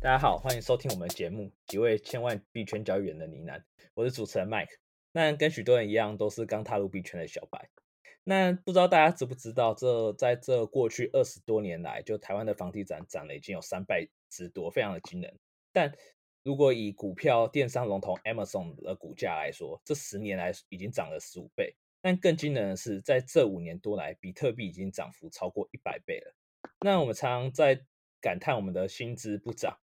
大家好，欢迎收听我们的节目《几位千万币圈交易员的呢喃》，我是主持人 Mike。那跟许多人一样，都是刚踏入币圈的小白。那不知道大家知不知道，这在这过去二十多年来，就台湾的房地产涨了已经有三倍之多，非常的惊人。但如果以股票电商龙头 Amazon 的股价来说，这十年来已经涨了十五倍。但更惊人的是，在这五年多来，比特币已经涨幅超过一百倍了。那我们常常在感叹我们的薪资不涨。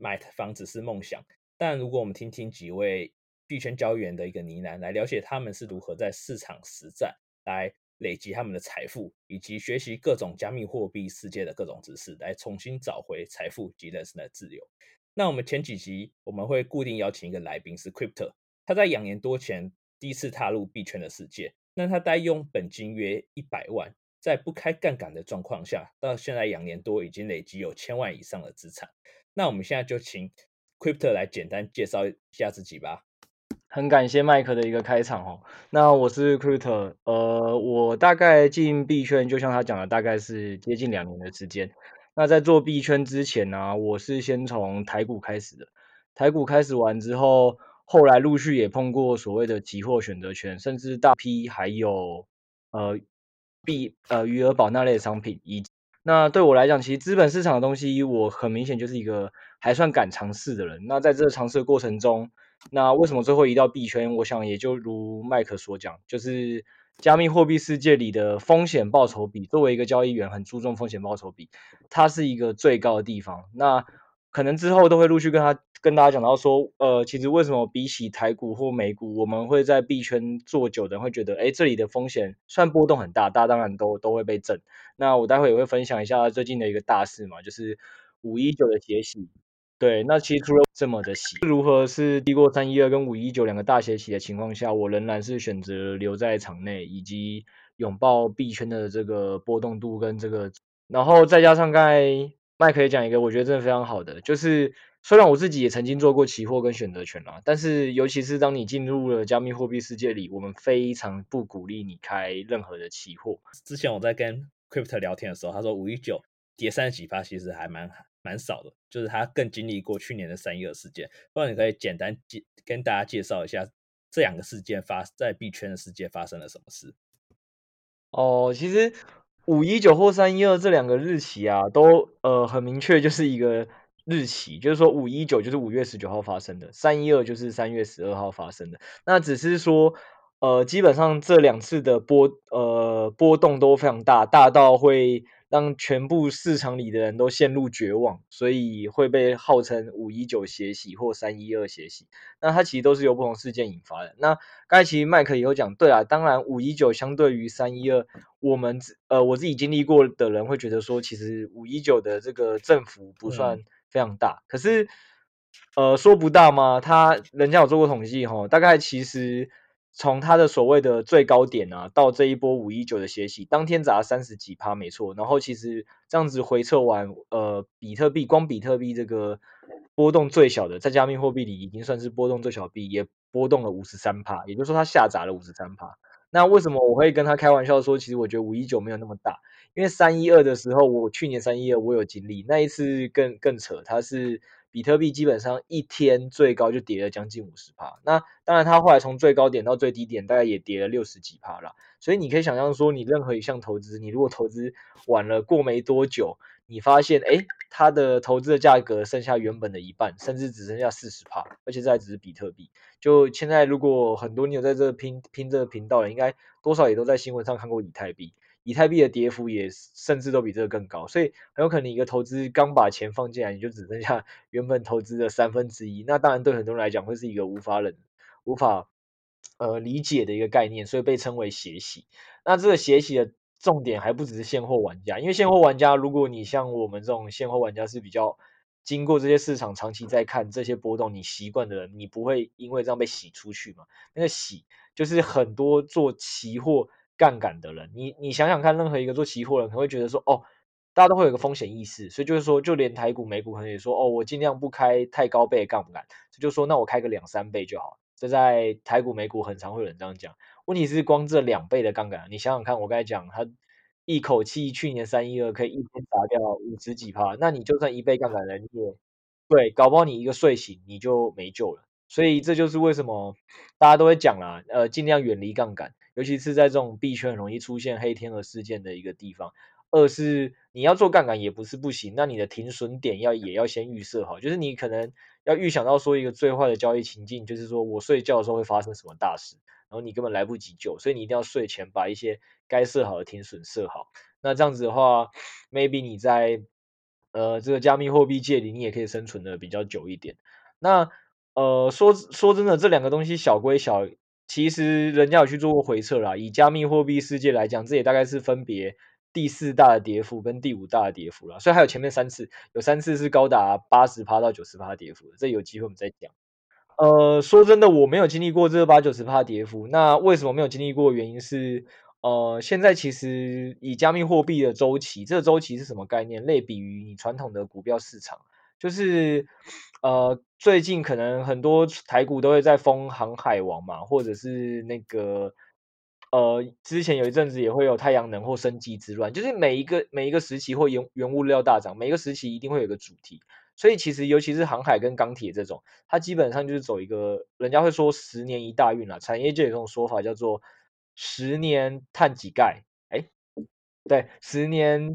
买房子是梦想，但如果我们听听几位币圈交易员的一个呢喃，来了解他们是如何在市场实战来累积他们的财富，以及学习各种加密货币世界的各种知识，来重新找回财富及人生的自由。那我们前几集我们会固定邀请一个来宾是 Crypto，他在两年多前第一次踏入币圈的世界，那他带用本金约一百万，在不开杠杆的状况下，到现在两年多已经累积有千万以上的资产。那我们现在就请 Crypto 来简单介绍一下自己吧。很感谢麦克的一个开场哦。那我是 Crypto，呃，我大概进币圈，就像他讲的，大概是接近两年的时间。那在做币圈之前呢，我是先从台股开始的。台股开始完之后，后来陆续也碰过所谓的期货选择权，甚至大 P 还有呃币呃余额宝那类的商品以。那对我来讲，其实资本市场的东西，我很明显就是一个还算敢尝试的人。那在这个尝试的过程中，那为什么最后移到币圈？我想也就如麦克所讲，就是加密货币世界里的风险报酬比，作为一个交易员，很注重风险报酬比，它是一个最高的地方。那可能之后都会陆续跟他跟大家讲到说，呃，其实为什么比起台股或美股，我们会在币圈做久的人会觉得，哎，这里的风险虽然波动很大，大家当然都都会被震。那我待会也会分享一下最近的一个大事嘛，就是五一九的血洗。对，那其实除了这么的洗，如何是低过三一二跟五一九两个大血洗的情况下，我仍然是选择留在场内，以及拥抱币圈的这个波动度跟这个，然后再加上刚才。麦可以讲一个，我觉得真的非常好的，就是虽然我自己也曾经做过期货跟选择权啦，但是尤其是当你进入了加密货币世界里，我们非常不鼓励你开任何的期货。之前我在跟 Crypto 聊天的时候，他说五一九跌三十几趴，其实还蛮蛮少的，就是他更经历过去年的三一二事件。不然你可以简单介跟大家介绍一下这两个事件发在币圈的世界发生了什么事？哦，其实。五一九或三一二这两个日期啊，都呃很明确，就是一个日期，就是说五一九就是五月十九号发生的，三一二就是三月十二号发生的。那只是说，呃，基本上这两次的波呃波动都非常大，大到会。让全部市场里的人都陷入绝望，所以会被号称五一九血洗或三一二血洗。那它其实都是由不同事件引发的。那刚才其实麦克也有讲，对啊，当然五一九相对于三一二，我们呃我自己经历过的人会觉得说，其实五一九的这个振幅不算非常大。嗯、可是呃说不大吗？他人家有做过统计哈，大概其实。从它的所谓的最高点啊，到这一波五一九的血洗，当天砸三十几趴，没错。然后其实这样子回撤完，呃，比特币光比特币这个波动最小的，在加密货币里已经算是波动最小币，也波动了五十三趴，也就是说它下砸了五十三趴。那为什么我会跟他开玩笑说，其实我觉得五一九没有那么大？因为三一二的时候，我去年三一二我有经历，那一次更更扯，它是。比特币基本上一天最高就跌了将近五十趴，那当然它后来从最高点到最低点大概也跌了六十几趴了，所以你可以想象说，你任何一项投资，你如果投资晚了过没多久，你发现诶它的投资的价格剩下原本的一半，甚至只剩下四十趴，而且这还只是比特币。就现在如果很多你有在这拼拼这个频道的，应该多少也都在新闻上看过以太币。以太币的跌幅也甚至都比这个更高，所以很有可能你一个投资刚把钱放进来，你就只剩下原本投资的三分之一。那当然对很多人来讲会是一个无法忍、无法呃理解的一个概念，所以被称为血洗。那这个血洗的重点还不只是现货玩家，因为现货玩家，如果你像我们这种现货玩家是比较经过这些市场长期在看这些波动，你习惯的人，你不会因为这样被洗出去嘛？那个洗就是很多做期货。杠杆的人，你你想想看，任何一个做期货的人可能会觉得说，哦，大家都会有一个风险意识，所以就是说，就连台股、美股可能也说，哦，我尽量不开太高倍的杠杆，就说那我开个两三倍就好。这在台股、美股很常会有人这样讲。问题是光这两倍的杠杆，你想想看，我刚才讲，他一口气去年三一二可以一天砸掉五十几趴，那你就算一倍杠杆人，你也对，搞不好你一个睡醒你就没救了。所以这就是为什么大家都会讲啦，呃，尽量远离杠杆，尤其是在这种币圈很容易出现黑天鹅事件的一个地方。二是你要做杠杆也不是不行，那你的停损点要也要先预设好，就是你可能要预想到说一个最坏的交易情境，就是说我睡觉的时候会发生什么大事，然后你根本来不及救，所以你一定要睡前把一些该设好的停损设好。那这样子的话，maybe 你在呃这个加密货币界里，你也可以生存的比较久一点。那呃说说真的，这两个东西小归小，其实人家有去做过回测啦。以加密货币世界来讲，这也大概是分别。第四大的跌幅跟第五大的跌幅了，所以还有前面三次，有三次是高达八十趴到九十趴跌幅，这有机会我们再讲。呃，说真的，我没有经历过这八九十趴跌幅，那为什么没有经历过？原因是，呃，现在其实以加密货币的周期，这个周期是什么概念？类比于你传统的股票市场，就是呃，最近可能很多台股都会在封航海王嘛，或者是那个。呃，之前有一阵子也会有太阳能或生技之乱，就是每一个每一个时期或原原物料大涨，每一个时期一定会有一个主题。所以其实尤其是航海跟钢铁这种，它基本上就是走一个，人家会说十年一大运啦，产业界有这种说法叫做十年碳几钙，哎，对，十年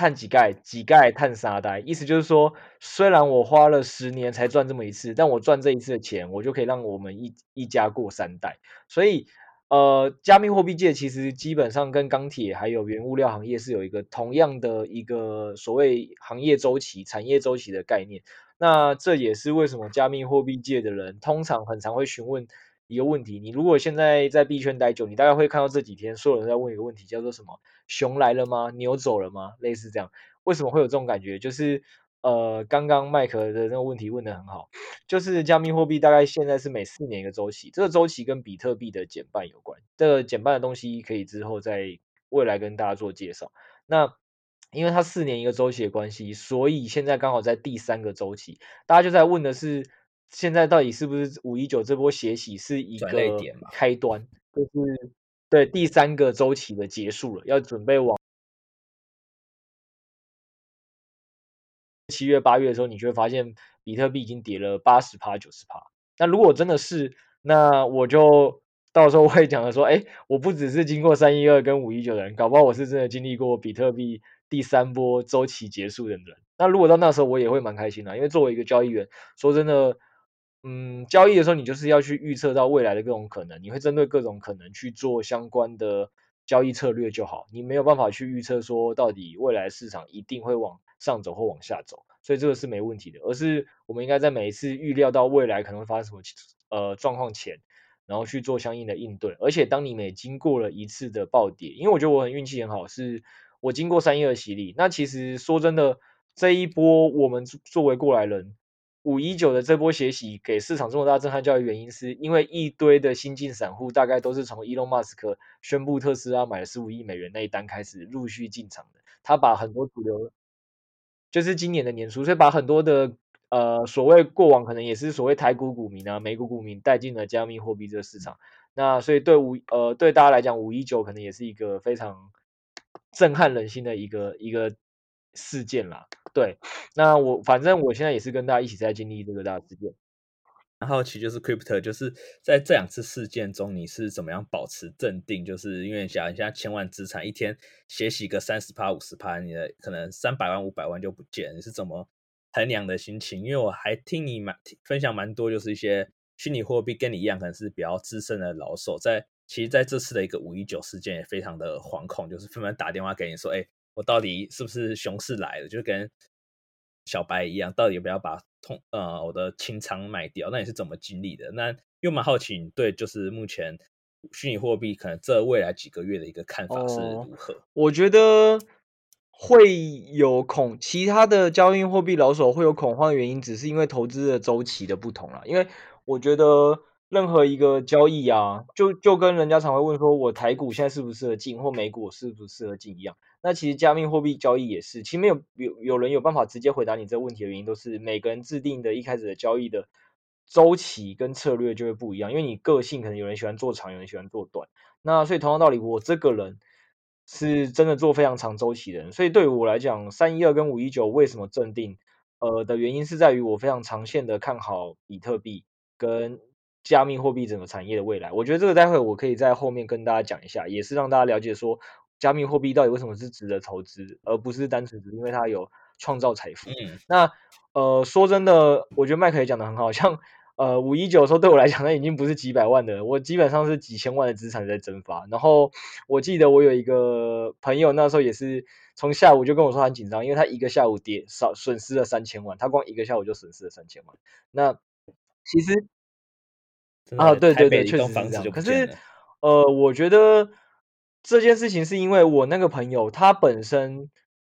碳几钙，几钙碳三代，意思就是说，虽然我花了十年才赚这么一次，但我赚这一次的钱，我就可以让我们一一家过三代，所以。呃，加密货币界其实基本上跟钢铁还有原物料行业是有一个同样的一个所谓行业周期、产业周期的概念。那这也是为什么加密货币界的人通常很常会询问一个问题：你如果现在在币圈待久，你大概会看到这几天所有人在问一个问题，叫做什么？熊来了吗？牛走了吗？类似这样。为什么会有这种感觉？就是。呃，刚刚麦克的那个问题问得很好，就是加密货币大概现在是每四年一个周期，这个周期跟比特币的减半有关。这个减半的东西可以之后在未来跟大家做介绍。那因为它四年一个周期的关系，所以现在刚好在第三个周期，大家就在问的是，现在到底是不是五一九这波血洗是一个开端，就是对第三个周期的结束了，要准备往。七月八月的时候，你就会发现比特币已经跌了八十趴九十趴。那如果真的是，那我就到时候会讲的说，哎，我不只是经过三一二跟五一九的人，搞不好我是真的经历过比特币第三波周期结束的人。那如果到那时候，我也会蛮开心的，因为作为一个交易员，说真的，嗯，交易的时候你就是要去预测到未来的各种可能，你会针对各种可能去做相关的交易策略就好。你没有办法去预测说到底未来市场一定会往。上走或往下走，所以这个是没问题的，而是我们应该在每一次预料到未来可能会发生什么呃状况前，然后去做相应的应对。而且当你每经过了一次的暴跌，因为我觉得我很运气很好，是我经过三一二洗礼。那其实说真的，这一波我们作为过来人，五一九的这波血洗给市场这么大震撼教育，原因是因为一堆的新进散户大概都是从伊隆马斯克宣布特斯拉买了十五亿美元那一单开始陆续进场的，他把很多主流。就是今年的年初，所以把很多的呃所谓过往可能也是所谓台股股民啊、美股股民带进了加密货币这个市场。那所以对五呃对大家来讲，五一九可能也是一个非常震撼人心的一个一个事件啦。对，那我反正我现在也是跟大家一起在经历这个大事件。然后其就是 Crypto，就是在这两次事件中，你是怎么样保持镇定？就是因为想一下千万资产一天血洗个三十趴、五十趴，你的可能三百万、五百万就不见，你是怎么衡量的心情？因为我还听你蛮分享蛮多，就是一些虚拟货币跟你一样，可能是比较资深的老手，在其实在这次的一个五一九事件也非常的惶恐，就是纷纷打电话给你说：“哎，我到底是不是熊市来了？”就跟小白一样，到底要不要把通呃我的清仓卖掉？那你是怎么经历的？那又蛮好奇你对就是目前虚拟货币可能这未来几个月的一个看法是如何？哦，我觉得会有恐，其他的交易货币老手会有恐慌的原因，只是因为投资的周期的不同啦。因为我觉得。任何一个交易啊，就就跟人家常会问说，我台股现在适不适合进，或美股适不适合进一样。那其实加密货币交易也是，其实没有有有人有办法直接回答你这个问题的原因，都是每个人制定的一开始的交易的周期跟策略就会不一样，因为你个性可能有人喜欢做长，有人喜欢做短。那所以同样道理，我这个人是真的做非常长周期的人，所以对于我来讲，三一二跟五一九为什么镇定？呃的原因是在于我非常长线的看好比特币跟加密货币整个产业的未来。我觉得这个待会我可以在后面跟大家讲一下，也是让大家了解说加密货币到底为什么是值得投资，而不是单纯只因为它有创造财富。嗯，那呃说真的，我觉得麦克也讲的很好，像。呃，五一九的时候对我来讲，那已经不是几百万的，我基本上是几千万的资产在蒸发。然后我记得我有一个朋友，那时候也是从下午就跟我说很紧张，因为他一个下午跌少损失了三千万，他光一个下午就损失了三千万。那其实啊，对对对，确实是这样。可是呃，我觉得这件事情是因为我那个朋友他本身。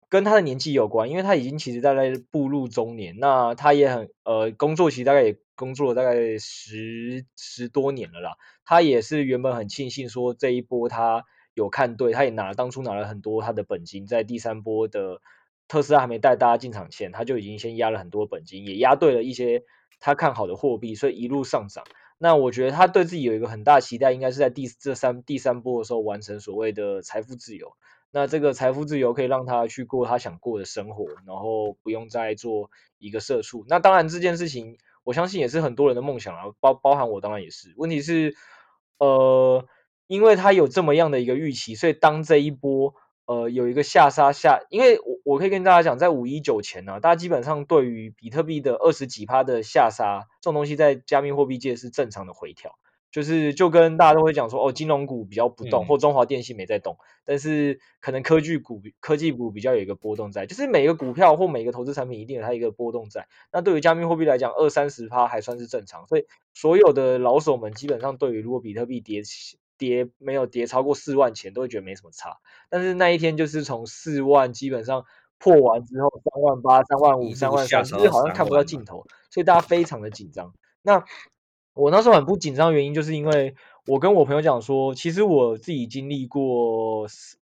跟他的年纪有关，因为他已经其实大概步入中年，那他也很呃工作，其实大概也工作了大概十十多年了啦。他也是原本很庆幸说这一波他有看对，他也拿当初拿了很多他的本金，在第三波的特斯拉还没带大家进场前，他就已经先压了很多本金，也压对了一些他看好的货币，所以一路上涨。那我觉得他对自己有一个很大期待，应该是在第这三第三波的时候完成所谓的财富自由。那这个财富自由可以让他去过他想过的生活，然后不用再做一个社畜。那当然这件事情，我相信也是很多人的梦想啊，包包含我当然也是。问题是，呃，因为他有这么样的一个预期，所以当这一波呃有一个下杀下，因为我我可以跟大家讲，在五一九前呢、啊，大家基本上对于比特币的二十几趴的下杀这种东西，在加密货币界是正常的回调。就是就跟大家都会讲说，哦，金融股比较不动，或中华电信没在动，嗯、但是可能科技股、科技股比较有一个波动在，就是每个股票或每个投资产品一定有它一个波动在。那对于加密货币来讲，二三十趴还算是正常，所以所有的老手们基本上对于如果比特币跌跌没有跌超过四万钱，都会觉得没什么差。但是那一天就是从四万基本上破完之后，三万八、三万五、三万三，其实好像看不到尽头，所以大家非常的紧张。那我那时候很不紧张的原因，就是因为我跟我朋友讲说，其实我自己经历过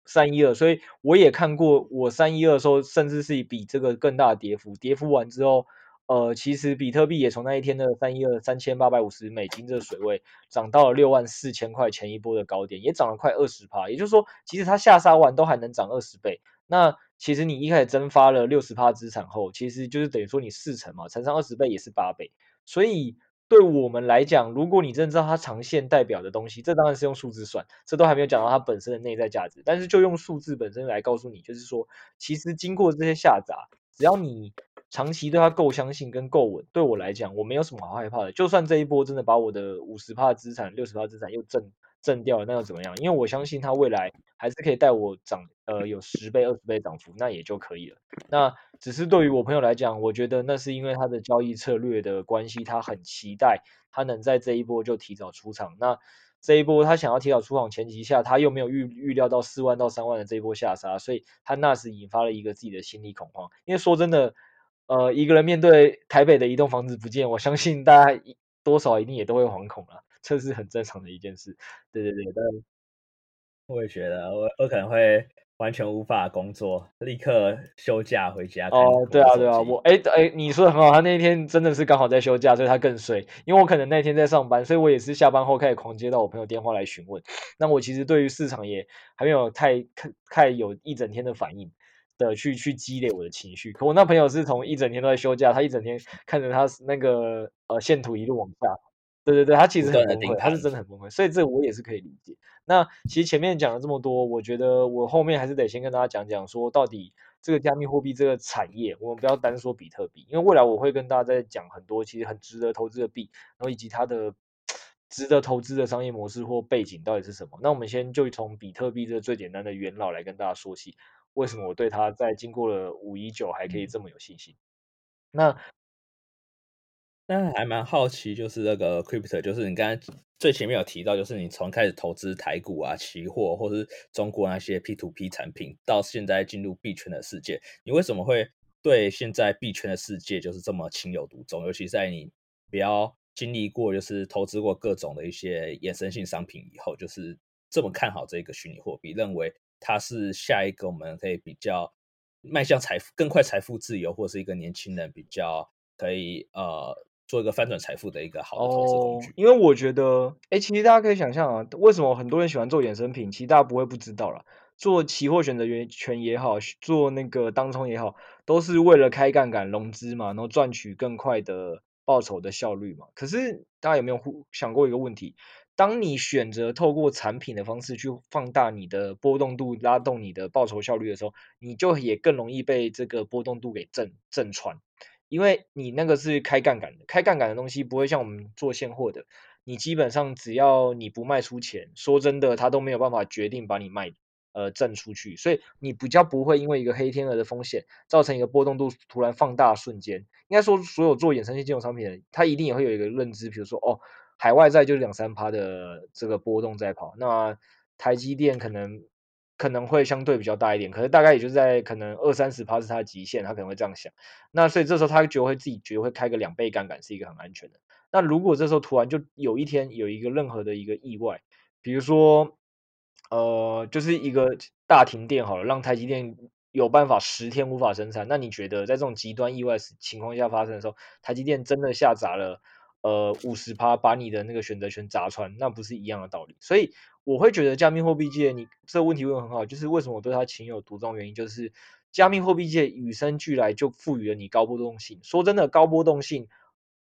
三一二，所以我也看过我三一二的时候，甚至是比这个更大的跌幅。跌幅完之后，呃，其实比特币也从那一天的三一二三千八百五十美金这个水位，涨到了六万四千块前一波的高点，也涨了快二十趴。也就是说，其实它下杀完都还能涨二十倍。那其实你一开始蒸发了六十趴资产后，其实就是等于说你四成嘛，乘上二十倍也是八倍，所以。对我们来讲，如果你真的知道它长线代表的东西，这当然是用数字算，这都还没有讲到它本身的内在价值。但是就用数字本身来告诉你，就是说，其实经过这些下砸，只要你长期对它够相信跟够稳，对我来讲，我没有什么好害怕的。就算这一波真的把我的五十趴资产、六十趴资产又震震掉了，那又怎么样？因为我相信它未来还是可以带我涨，呃，有十倍、二十倍涨幅，那也就可以了。那只是对于我朋友来讲，我觉得那是因为他的交易策略的关系，他很期待他能在这一波就提早出场。那这一波他想要提早出场前提下，他又没有预预料到四万到三万的这一波下杀，所以他那时引发了一个自己的心理恐慌。因为说真的，呃，一个人面对台北的一栋房子不见，我相信大家多少一定也都会惶恐了。这是很正常的一件事，对对对，但我也觉得我我可能会完全无法工作，立刻休假回家。哦，对啊对啊，我哎哎，你说的很好，他那一天真的是刚好在休假，所以他更衰。因为我可能那天在上班，所以我也是下班后开始狂接到我朋友电话来询问。那我其实对于市场也还没有太太太有一整天的反应的去去积累我的情绪。可我那朋友是从一整天都在休假，他一整天看着他那个呃线图一路往下。对对对，他其实很崩溃，他是真的很崩溃，所以这我也是可以理解。那其实前面讲了这么多，我觉得我后面还是得先跟大家讲讲，说到底这个加密货币这个产业，我们不要单说比特币，因为未来我会跟大家再讲很多其实很值得投资的币，然后以及它的值得投资的商业模式或背景到底是什么。那我们先就从比特币这个最简单的元老来跟大家说起，为什么我对它在经过了五一九还可以这么有信心？那那还蛮好奇，就是那个 crypto，就是你刚才最前面有提到，就是你从开始投资台股啊、期货，或是中国那些 P to P 产品，到现在进入币圈的世界，你为什么会对现在币圈的世界就是这么情有独钟？尤其在你比较经历过，就是投资过各种的一些衍生性商品以后，就是这么看好这个虚拟货币，认为它是下一个我们可以比较迈向财富、更快财富自由，或是一个年轻人比较可以呃。做一个翻转财富的一个好的投资工具。哦，因为我觉得，哎，其实大家可以想象啊，为什么很多人喜欢做衍生品？其实大家不会不知道啦。做期货选择权也好，做那个当冲也好，都是为了开杠杆融资嘛，然后赚取更快的报酬的效率嘛。可是大家有没有想过一个问题？当你选择透过产品的方式去放大你的波动度，拉动你的报酬效率的时候，你就也更容易被这个波动度给震震穿，因为你那个是开杠杆的，开杠杆的东西不会像我们做现货的，你基本上只要你不卖出钱，说真的，他都没有办法决定把你卖。呃，挣出去，所以你比较不会因为一个黑天鹅的风险，造成一个波动度突然放大瞬间。应该说，所有做衍生性金融商品的人，他一定也会有一个认知，比如说，哦，海外债就是两三趴的这个波动在跑，那台积电可能可能会相对比较大一点，可是大概也就在可能二三十趴是它的极限，他可能会这样想。那所以这时候他就会自己觉得会开个两倍杠杆是一个很安全的。那如果这时候突然就有一天有一个任何的一个意外，比如说。呃，就是一个大停电好了，让台积电有办法十天无法生产。那你觉得在这种极端意外情况下发生的时候，台积电真的下砸了呃五十趴，把你的那个选择权砸穿，那不是一样的道理？所以我会觉得加密货币界，你这个问题问得很好，就是为什么我对它情有独钟？原因就是加密货币界与生俱来就赋予了你高波动性。说真的，高波动性。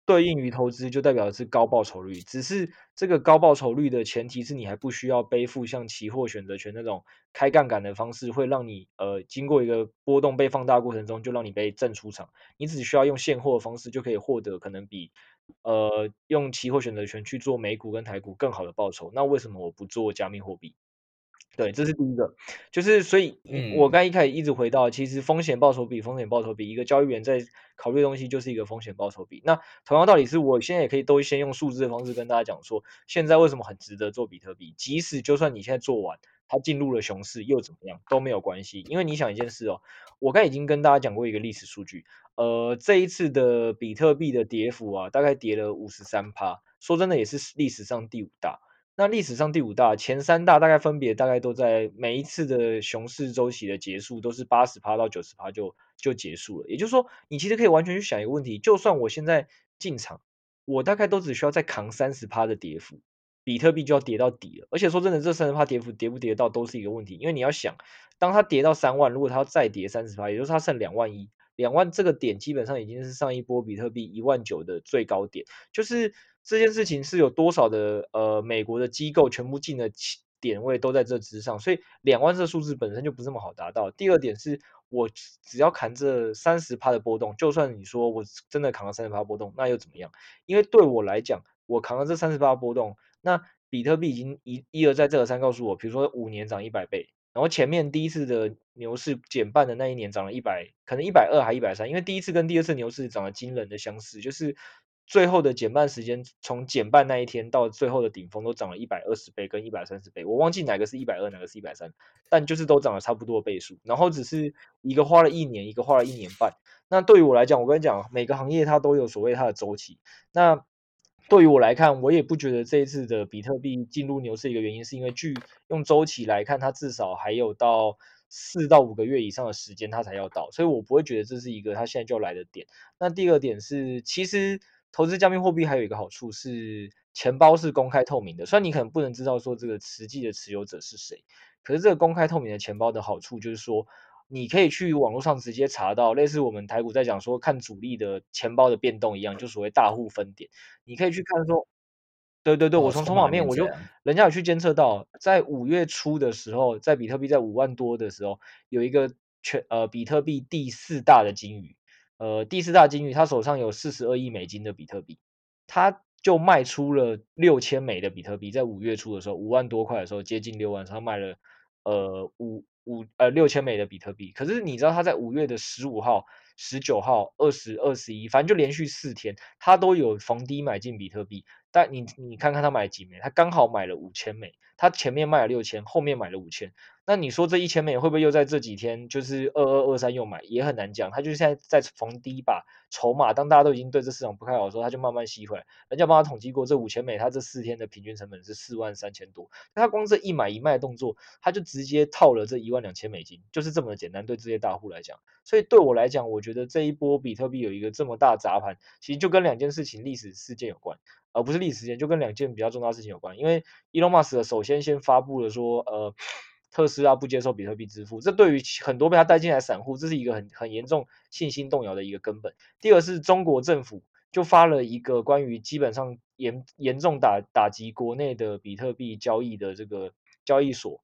对应于投资就代表的是高报酬率，只是这个高报酬率的前提是你还不需要背负像期货选择权那种开杠杆的方式，会让你呃经过一个波动被放大过程中就让你被震出场，你只需要用现货的方式就可以获得可能比呃用期货选择权去做美股跟台股更好的报酬。那为什么我不做加密货币？对，这是第一个，就是所以，我刚一开始一直回到，其实风险报酬比，风险报酬比，一个交易员在考虑的东西就是一个风险报酬比。那同样道理是，我现在也可以都先用数字的方式跟大家讲说，现在为什么很值得做比特币，即使就算你现在做完，它进入了熊市又怎么样都没有关系，因为你想一件事哦，我刚已经跟大家讲过一个历史数据，呃，这一次的比特币的跌幅啊，大概跌了五十三趴，说真的也是历史上第五大。那历史上第五大，前三大大概分别大概都在每一次的熊市周期的结束都是八十趴到九十趴就就结束了。也就是说，你其实可以完全去想一个问题：就算我现在进场，我大概都只需要再扛三十趴的跌幅，比特币就要跌到底了。而且说真的，这三十趴跌幅跌不跌到都是一个问题，因为你要想，当它跌到三万，如果它要再跌三十趴，也就是它剩两万一，两万这个点基本上已经是上一波比特币一万九的最高点，就是。这件事情是有多少的呃美国的机构全部进的点位都在这之上，所以两万这数字本身就不是那么好达到。第二点是我只要扛这三十趴的波动，就算你说我真的扛了三十趴波动，那又怎么样？因为对我来讲，我扛了这三十趴波动，那比特币已经一一而再再而三告诉我，比如说五年涨一百倍，然后前面第一次的牛市减半的那一年涨了一百，可能一百二还一百三，因为第一次跟第二次牛市涨了惊人的相似，就是。最后的减半时间，从减半那一天到最后的顶峰，都涨了一百二十倍跟一百三十倍，我忘记哪个是一百二，哪个是一百三，但就是都涨了差不多倍数。然后只是一个花了一年，一个花了一年半。那对于我来讲，我跟你讲，每个行业它都有所谓它的周期。那对于我来看，我也不觉得这一次的比特币进入牛市一个原因，是因为据用周期来看，它至少还有到四到五个月以上的时间它才要到，所以我不会觉得这是一个它现在就来的点。那第二点是，其实。投资加密货币还有一个好处是，钱包是公开透明的。虽然你可能不能知道说这个实际的持有者是谁，可是这个公开透明的钱包的好处就是说，你可以去网络上直接查到，类似我们台股在讲说看主力的钱包的变动一样，就所谓大户分点，你可以去看说，对对对，我从筹码面我就，人家有去监测到，在五月初的时候，在比特币在五万多的时候，有一个全呃比特币第四大的鲸鱼。呃，第四大金鱼，他手上有四十二亿美金的比特币，他就卖出了六千枚的比特币，在五月初的时候，五万多块的时候，接近六万，他卖了呃五五呃六千枚的比特币。可是你知道他在五月的十五号、十九号、二十二十一，反正就连续四天，他都有逢低买进比特币。但你你看看他买了几枚，他刚好买了五千枚，他前面卖了六千，后面买了五千。那你说这一千美会不会又在这几天就是二二二三又买，也很难讲。他就是现在在逢低把筹码，当大家都已经对这市场不看好的时候，他就慢慢吸回来。人家帮他统计过，这五千美他这四天的平均成本是四万三千多。那他光这一买一卖动作，他就直接套了这一万两千美金，就是这么简单。对这些大户来讲，所以对我来讲，我觉得这一波比特币有一个这么大砸盘，其实就跟两件事情历史事件有关，而不是历史事件，就跟两件比较重大事情有关。因为 Elon Musk 首先先发布了说，呃。特斯拉不接受比特币支付，这对于很多被他带进来散户，这是一个很很严重信心动摇的一个根本。第二是中国政府就发了一个关于基本上严严重打打击国内的比特币交易的这个交易所。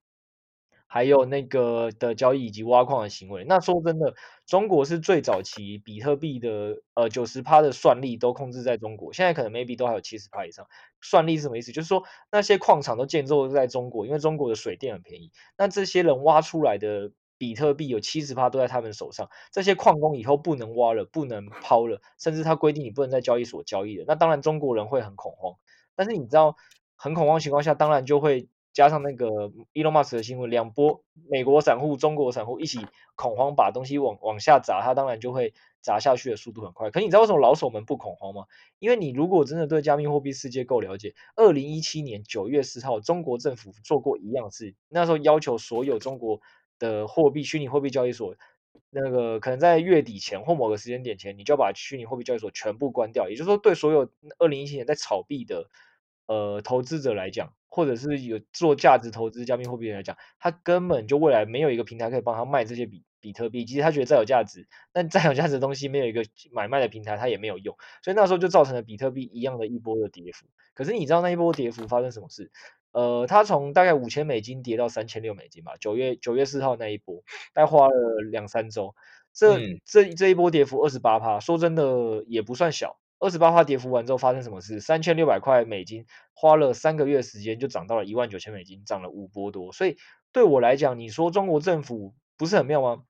还有那个的交易以及挖矿的行为，那说真的，中国是最早期比特币的呃九十趴的算力都控制在中国，现在可能 maybe 都还有七十趴以上。算力是什么意思？就是说那些矿场都建构在中国，因为中国的水电很便宜。那这些人挖出来的比特币有七十趴都在他们手上，这些矿工以后不能挖了，不能抛了，甚至他规定你不能在交易所交易了。那当然中国人会很恐慌，但是你知道很恐慌情况下，当然就会。加上那个 Elon Musk 的新闻，两波美国散户、中国散户一起恐慌，把东西往往下砸，它当然就会砸下去的速度很快。可你知道为什么老手们不恐慌吗？因为你如果真的对加密货币世界够了解，二零一七年九月四号，中国政府做过一样事，那时候要求所有中国的货币虚拟货币交易所，那个可能在月底前或某个时间点前，你就要把虚拟货币交易所全部关掉。也就是说，对所有二零一七年在炒币的。呃，投资者来讲，或者是有做价值投资加密货币来讲，他根本就未来没有一个平台可以帮他卖这些比比特币。其实他觉得再有价值，但再有价值的东西没有一个买卖的平台，他也没有用。所以那时候就造成了比特币一样的一波的跌幅。可是你知道那一波跌幅发生什么事？呃，它从大概五千美金跌到三千六美金吧。九月九月四号那一波，大概花了两三周。这、嗯、这这一波跌幅二十八趴，说真的也不算小。二十八趴跌幅完之后发生什么事？三千六百块美金花了三个月时间就涨到了一万九千美金，涨了五波多。所以对我来讲，你说中国政府不是很妙吗？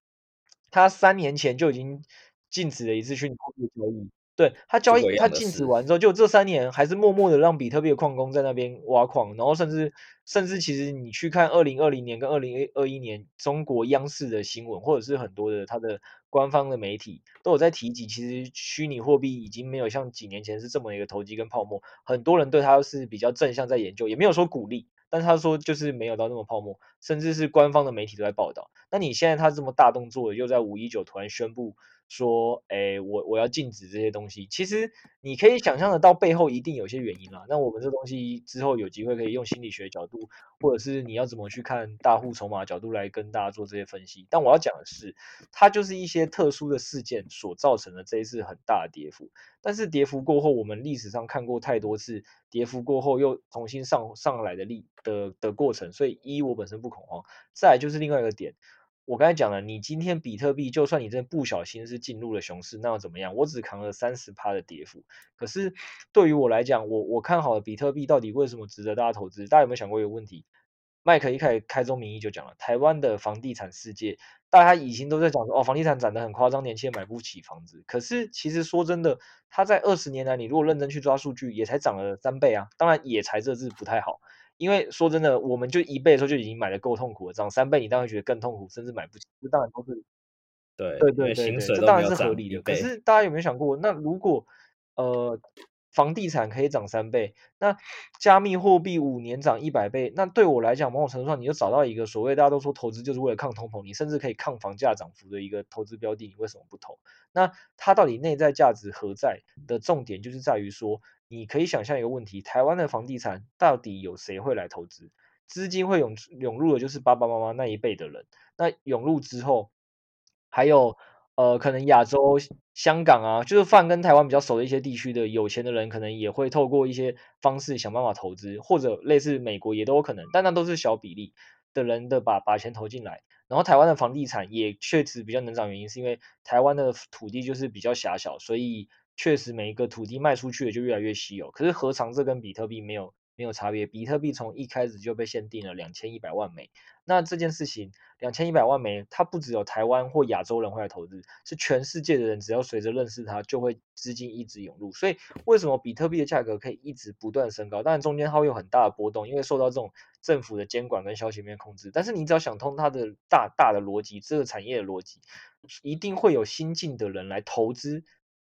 他三年前就已经禁止了一次虚拟货币交易。对，他交易，他禁止完之后，就这三年还是默默的让比特币的矿工在那边挖矿，然后甚至甚至其实你去看二零二零年跟二零二一年中国央视的新闻，或者是很多的他的官方的媒体都有在提及，其实虚拟货币已经没有像几年前是这么一个投机跟泡沫，很多人对他是比较正向在研究，也没有说鼓励，但是他说就是没有到那么泡沫，甚至是官方的媒体都在报道。那你现在他这么大动作，又在五一九突然宣布。说，哎，我我要禁止这些东西。其实你可以想象得到背后一定有些原因啦。那我们这东西之后有机会可以用心理学角度，或者是你要怎么去看大户筹码角度来跟大家做这些分析。但我要讲的是，它就是一些特殊的事件所造成的这一次很大的跌幅。但是跌幅过后，我们历史上看过太多次跌幅过后又重新上上来的力的的过程，所以一我本身不恐慌。再来就是另外一个点。我刚才讲了，你今天比特币，就算你真的不小心是进入了熊市，那又怎么样？我只扛了三十趴的跌幅。可是对于我来讲，我我看好了比特币到底为什么值得大家投资？大家有没有想过一个问题？麦克一开始开宗明义就讲了，台湾的房地产世界，大家以前都在讲说，哦，房地产涨得很夸张，年轻人买不起房子。可是其实说真的，它在二十年来，你如果认真去抓数据，也才涨了三倍啊。当然，也才这字不太好。因为说真的，我们就一倍的时候就已经买的够痛苦了，涨三倍你当然觉得更痛苦，甚至买不起，这当然都是对对对对对，这当然是合理的。可是大家有没有想过，那如果呃房地产可以涨三倍，那加密货币五年涨一百倍，那对我来讲，某种程度上你就找到一个所谓大家都说投资就是为了抗通膨，你甚至可以抗房价涨幅的一个投资标的，你为什么不投？那它到底内在价值何在？的重点就是在于说。你可以想象一个问题：台湾的房地产到底有谁会来投资？资金会涌涌入的，就是爸爸妈妈那一辈的人。那涌入之后，还有呃，可能亚洲、香港啊，就是泛跟台湾比较熟的一些地区的有钱的人，可能也会透过一些方式想办法投资，或者类似美国也都有可能，但那都是小比例的人的把把钱投进来。然后台湾的房地产也确实比较能涨，原因是因为台湾的土地就是比较狭小，所以。确实，每一个土地卖出去的就越来越稀有。可是何尝这跟比特币没有没有差别？比特币从一开始就被限定了两千一百万枚。那这件事情，两千一百万枚，它不只有台湾或亚洲人会来投资，是全世界的人，只要随着认识它，就会资金一直涌入。所以，为什么比特币的价格可以一直不断升高？当然，中间它会有很大的波动，因为受到这种政府的监管跟消息面控制。但是，你只要想通它的大大的逻辑，这个产业的逻辑，一定会有新进的人来投资。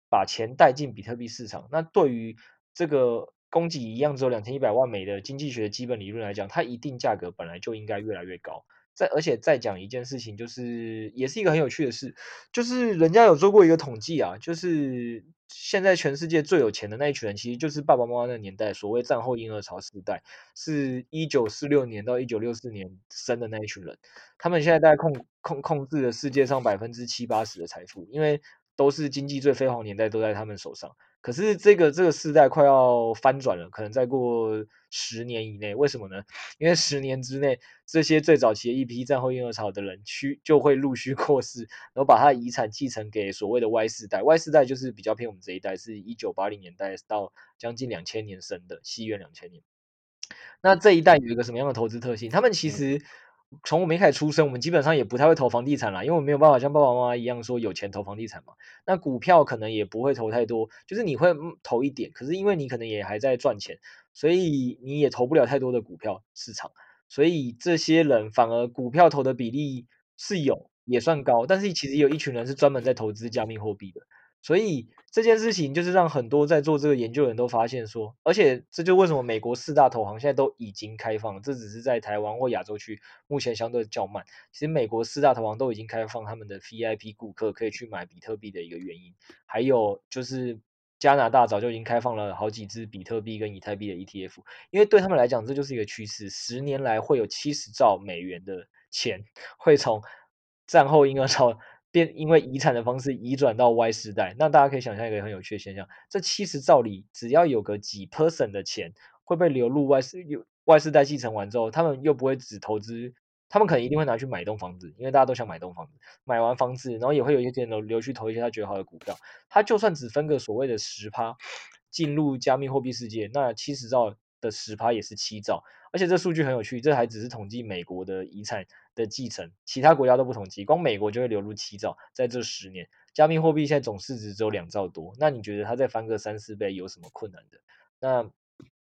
把钱带进比特币市场，那对于这个供给一样只有两千一百万枚的经济学的基本理论来讲，它一定价格本来就应该越来越高。再而且再讲一件事情，就是也是一个很有趣的事，就是人家有做过一个统计啊，就是现在全世界最有钱的那一群人，其实就是爸爸妈妈那个年代所谓战后婴儿潮时代，是一九四六年到一九六四年生的那一群人。他们现在大概控控控制了世界上百分之七八十的财富，因为都是经济最辉煌年代都在他们手上。可是这个这个世代快要翻转了，可能再过十年以内，为什么呢？因为十年之内，这些最早期的一批战后婴儿潮的人，去就会陆续 过世，然后把他的遗产继承给所谓的 Y 世代。Y 世代就是比较偏我们这一代，是一九八零年代到将近两千年生的，西元两千年。那这一代有一个什么样的投资特性？他们其实。从我们一开始出生，我们基本上也不太会投房地产啦，因为我们没有办法像爸爸妈妈一样说有钱投房地产嘛。那股票可能也不会投太多，就是你会投一点，可是因为你可能也还在赚钱，所以你也投不了太多的股票市场。所以这些人反而股票投的比例是有，也算高，但是其实有一群人是专门在投资加密货币的。所以这件事情就是让很多在做这个研究的人都发现说，而且这就为什么美国四大投行现在都已经开放，这只是在台湾或亚洲区目前相对较慢。其实美国四大投行都已经开放他们的 VIP 顾客可以去买比特币的一个原因，还有就是加拿大早就已经开放了好几支比特币跟以太币的 ETF，因为对他们来讲这就是一个趋势，十年来会有七十兆美元的钱会从战后婴儿潮。因为遗产的方式移转到 Y 世代，那大家可以想象一个很有趣的现象：这七十兆里，只要有个几 percent 的钱会被流入 Y 世 Y 世代继承完之后，他们又不会只投资，他们可能一定会拿去买一栋房子，因为大家都想买栋房子。买完房子，然后也会有一些钱流去投一些他觉得好的股票。他就算只分个所谓的十趴进入加密货币世界，那七十兆的十趴也是七兆。而且这数据很有趣，这还只是统计美国的遗产的继承，其他国家都不统计，光美国就会流入七兆，在这十年，加密货币现在总市值只有两兆多，那你觉得它再翻个三四倍有什么困难的？那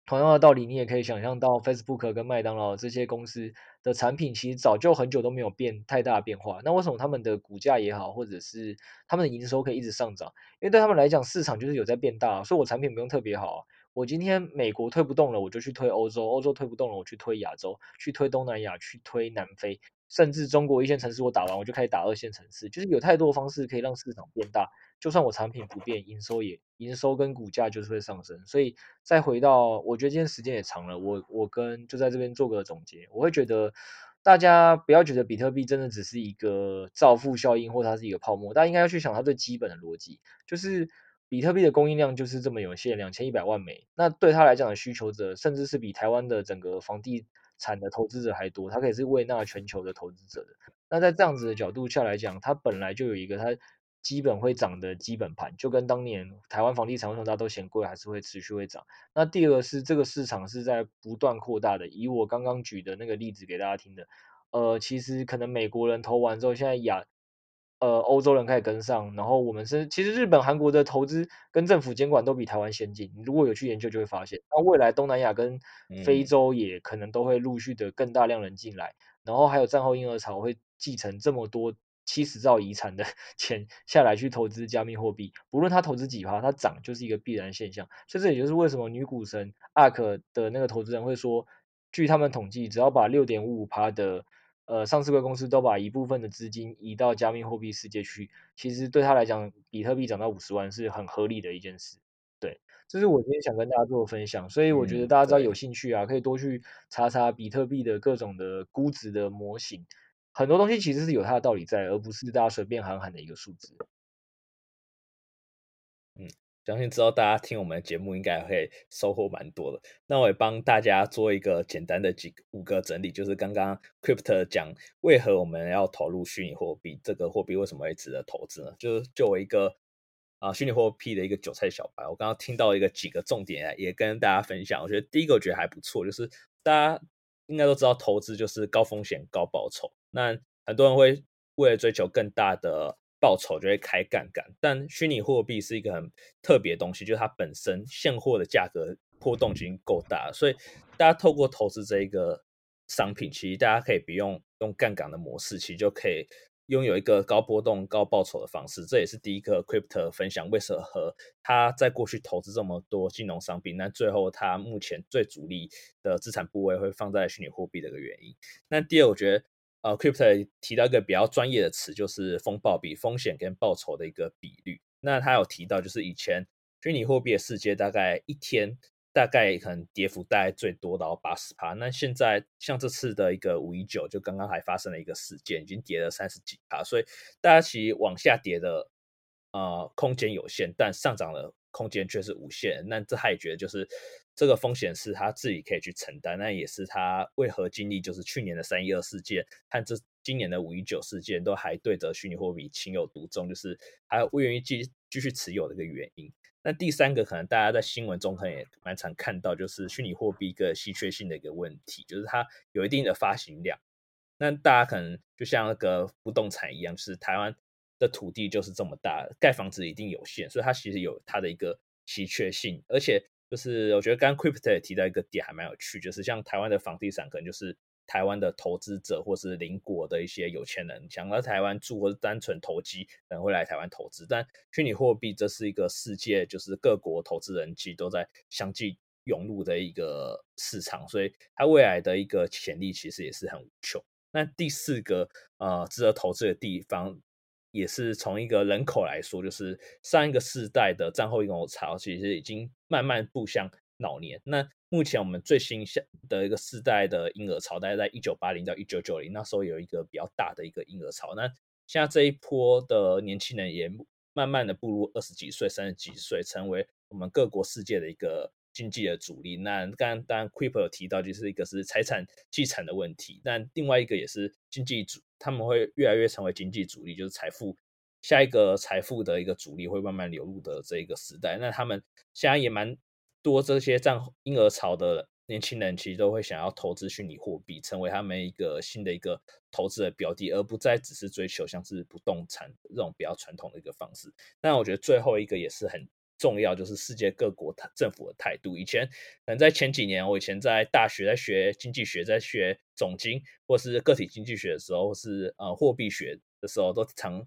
同样的道理，你也可以想象到，Facebook 跟麦当劳这些公司的产品其实早就很久都没有变太大的变化，那为什么他们的股价也好，或者是他们的营收可以一直上涨？因为对他们来讲，市场就是有在变大，所以我产品不用特别好。我今天美国推不动了，我就去推欧洲；欧洲推不动了，我去推亚洲，去推东南亚，去推南非，甚至中国一线城市我打完，我就开始打二线城市。就是有太多方式可以让市场变大，就算我产品不变，营收也营收跟股价就是会上升。所以再回到，我觉得今天时间也长了，我我跟就在这边做个总结，我会觉得大家不要觉得比特币真的只是一个造富效应，或它是一个泡沫，大家应该要去想它最基本的逻辑，就是。比特币的供应量就是这么有限，两千一百万枚。那对他来讲的需求者，甚至是比台湾的整个房地产的投资者还多。他可以是为纳全球的投资者的。那在这样子的角度下来讲，它本来就有一个它基本会涨的基本盘，就跟当年台湾房地产为什么大家都嫌贵，还是会持续会涨。那第二个是这个市场是在不断扩大的。以我刚刚举的那个例子给大家听的，呃，其实可能美国人投完之后，现在亚呃，欧洲人开始跟上，然后我们是其实日本、韩国的投资跟政府监管都比台湾先进。你如果有去研究，就会发现，那未来东南亚跟非洲也可能都会陆续的更大量人进来，然后还有战后婴儿潮会继承这么多七十兆遗产的 钱下来去投资加密货币，不论他投资几趴，它涨就是一个必然现象。所以这也就是为什么女股神 ARK 的那个投资人会说，据他们统计，只要把六点五五趴的呃，上市贵公司都把一部分的资金移到加密货币世界去，其实对他来讲，比特币涨到五十万是很合理的一件事。对，这是我今天想跟大家做的分享。所以我觉得大家只要有兴趣啊，可以多去查查比特币的各种的估值的模型，很多东西其实是有它的道理在，而不是大家随便喊喊的一个数字。相信之后大家听我们的节目应该会收获蛮多的。那我也帮大家做一个简单的几五个整理，就是刚刚 Crypto 讲为何我们要投入虚拟货币，这个货币为什么会值得投资呢？就是作为一个啊虚拟货币的一个韭菜小白，我刚刚听到一个几个重点，也跟大家分享。我觉得第一个我觉得还不错，就是大家应该都知道投资就是高风险高报酬。那很多人会为了追求更大的报酬就会开杠杆，但虚拟货币是一个很特别的东西，就是它本身现货的价格波动已经够大，所以大家透过投资这一个商品，其实大家可以不用用杠杆的模式，其实就可以拥有一个高波动高报酬的方式。这也是第一个 Crypto 分享为什么他在过去投资这么多金融商品，那最后他目前最主力的资产部位会放在虚拟货币的一个原因。那第二，我觉得。呃，Crypto 提到一个比较专业的词，就是风暴比，风险跟报酬的一个比率。那他有提到，就是以前虚拟货币的世界大概一天大概可能跌幅大概最多到八十趴。那现在像这次的一个五一九，就刚刚还发生了一个事件，已经跌了三十几趴。所以大家其实往下跌的呃空间有限，但上涨的空间却是无限。那这他也觉得就是。这个风险是他自己可以去承担，那也是他为何经历就是去年的三一二事件和这今年的五一九事件都还对着虚拟货币情有独钟，就是还不愿意继继续持有的一个原因。那第三个可能大家在新闻中可能也蛮常看到，就是虚拟货币一个稀缺性的一个问题，就是它有一定的发行量。那大家可能就像那个不动产一样，是台湾的土地就是这么大，盖房子一定有限，所以它其实有它的一个稀缺性，而且。就是我觉得刚刚 Crypto 也提到一个点还蛮有趣，就是像台湾的房地产，可能就是台湾的投资者或是邻国的一些有钱人想到台湾住或是单纯投机，可能会来台湾投资。但虚拟货币这是一个世界，就是各国投资人其实都在相继涌入的一个市场，所以它未来的一个潜力其实也是很无穷。那第四个呃值得投资的地方。也是从一个人口来说，就是上一个世代的战后婴儿潮，其实已经慢慢步向老年。那目前我们最新下的一个世代的婴儿潮，大概在一九八零到一九九零，那时候有一个比较大的一个婴儿潮。那现在这一波的年轻人也慢慢的步入二十几岁、三十几岁，成为我们各国世界的一个经济的主力。那刚刚当然 Crypto 有提到，就是一个是财产继承的问题，但另外一个也是经济主。他们会越来越成为经济主力，就是财富下一个财富的一个主力会慢慢流入的这一个时代。那他们现在也蛮多这些战婴儿潮的年轻人，其实都会想要投资虚拟货币，成为他们一个新的一个投资的标的，而不再只是追求像是不动产这种比较传统的一个方式。那我觉得最后一个也是很。重要就是世界各国政府的态度。以前可能在前几年，我以前在大学在学经济学，在学总经或是个体经济学的时候，或是呃货币学的时候，都常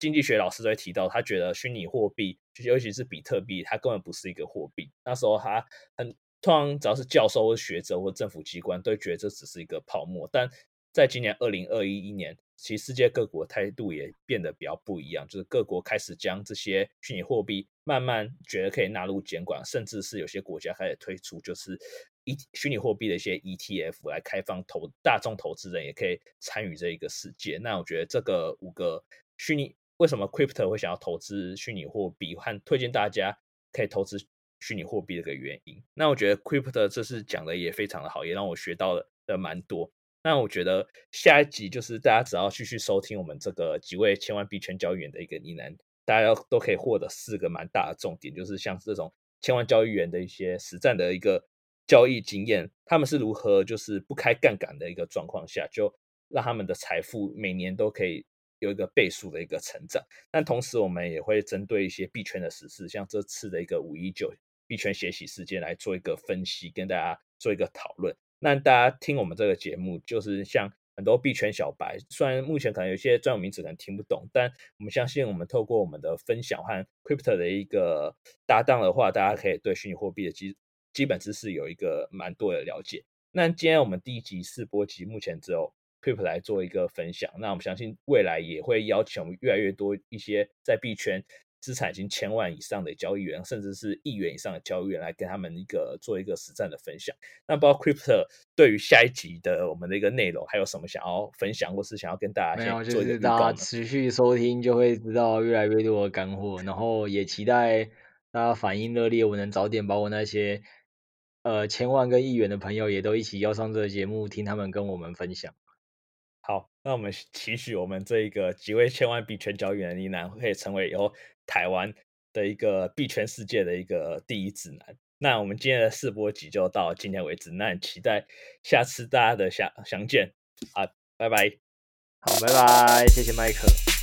经济学老师都会提到，他觉得虚拟货币，就尤其是比特币，它根本不是一个货币。那时候他很通常只要是教授或学者或政府机关，都觉得这只是一个泡沫。但在今年二零二一年，其实世界各国态度也变得比较不一样，就是各国开始将这些虚拟货币慢慢觉得可以纳入监管，甚至是有些国家开始推出就是一虚拟货币的一些 ETF 来开放投大众投资人也可以参与这一个世界。那我觉得这个五个虚拟为什么 Crypto 会想要投资虚拟货币和推荐大家可以投资虚拟货币的一个原因。那我觉得 Crypto 这次讲的也非常的好，也让我学到了的蛮多。那我觉得下一集就是大家只要继续收听我们这个几位千万币圈交易员的一个呢喃，大家都可以获得四个蛮大的重点，就是像这种千万交易员的一些实战的一个交易经验，他们是如何就是不开杠杆的一个状况下，就让他们的财富每年都可以有一个倍数的一个成长。但同时我们也会针对一些币圈的实事，像这次的一个五一九币圈血洗事件来做一个分析，跟大家做一个讨论。那大家听我们这个节目，就是像很多币圈小白，虽然目前可能有些专有名词可能听不懂，但我们相信，我们透过我们的分享和 Crypto 的一个搭档的话，大家可以对虚拟货币的基基本知识有一个蛮多的了解。那今天我们第一集试播集，目前只有 Crypto 来做一个分享。那我们相信未来也会邀请我们越来越多一些在币圈。资产已经千万以上的交易员，甚至是亿元以上的交易员，来跟他们一个做一个实战的分享。那不知道 Crypto 对于下一集的我们的一个内容，还有什么想要分享，或是想要跟大家先做一个预告？大家持续收听就会知道越来越多的干货，然后也期待大家反应热烈，我能早点把我那些呃千万跟亿元的朋友也都一起邀上这个节目，听他们跟我们分享。那我们期许我们这一个几位千万币圈交易员的呢喃，可以成为以后台湾的一个币圈世界的一个第一指南。那我们今天的试播集就到今天为止，那很期待下次大家的相相见。啊，拜拜。好，拜拜，谢谢麦克。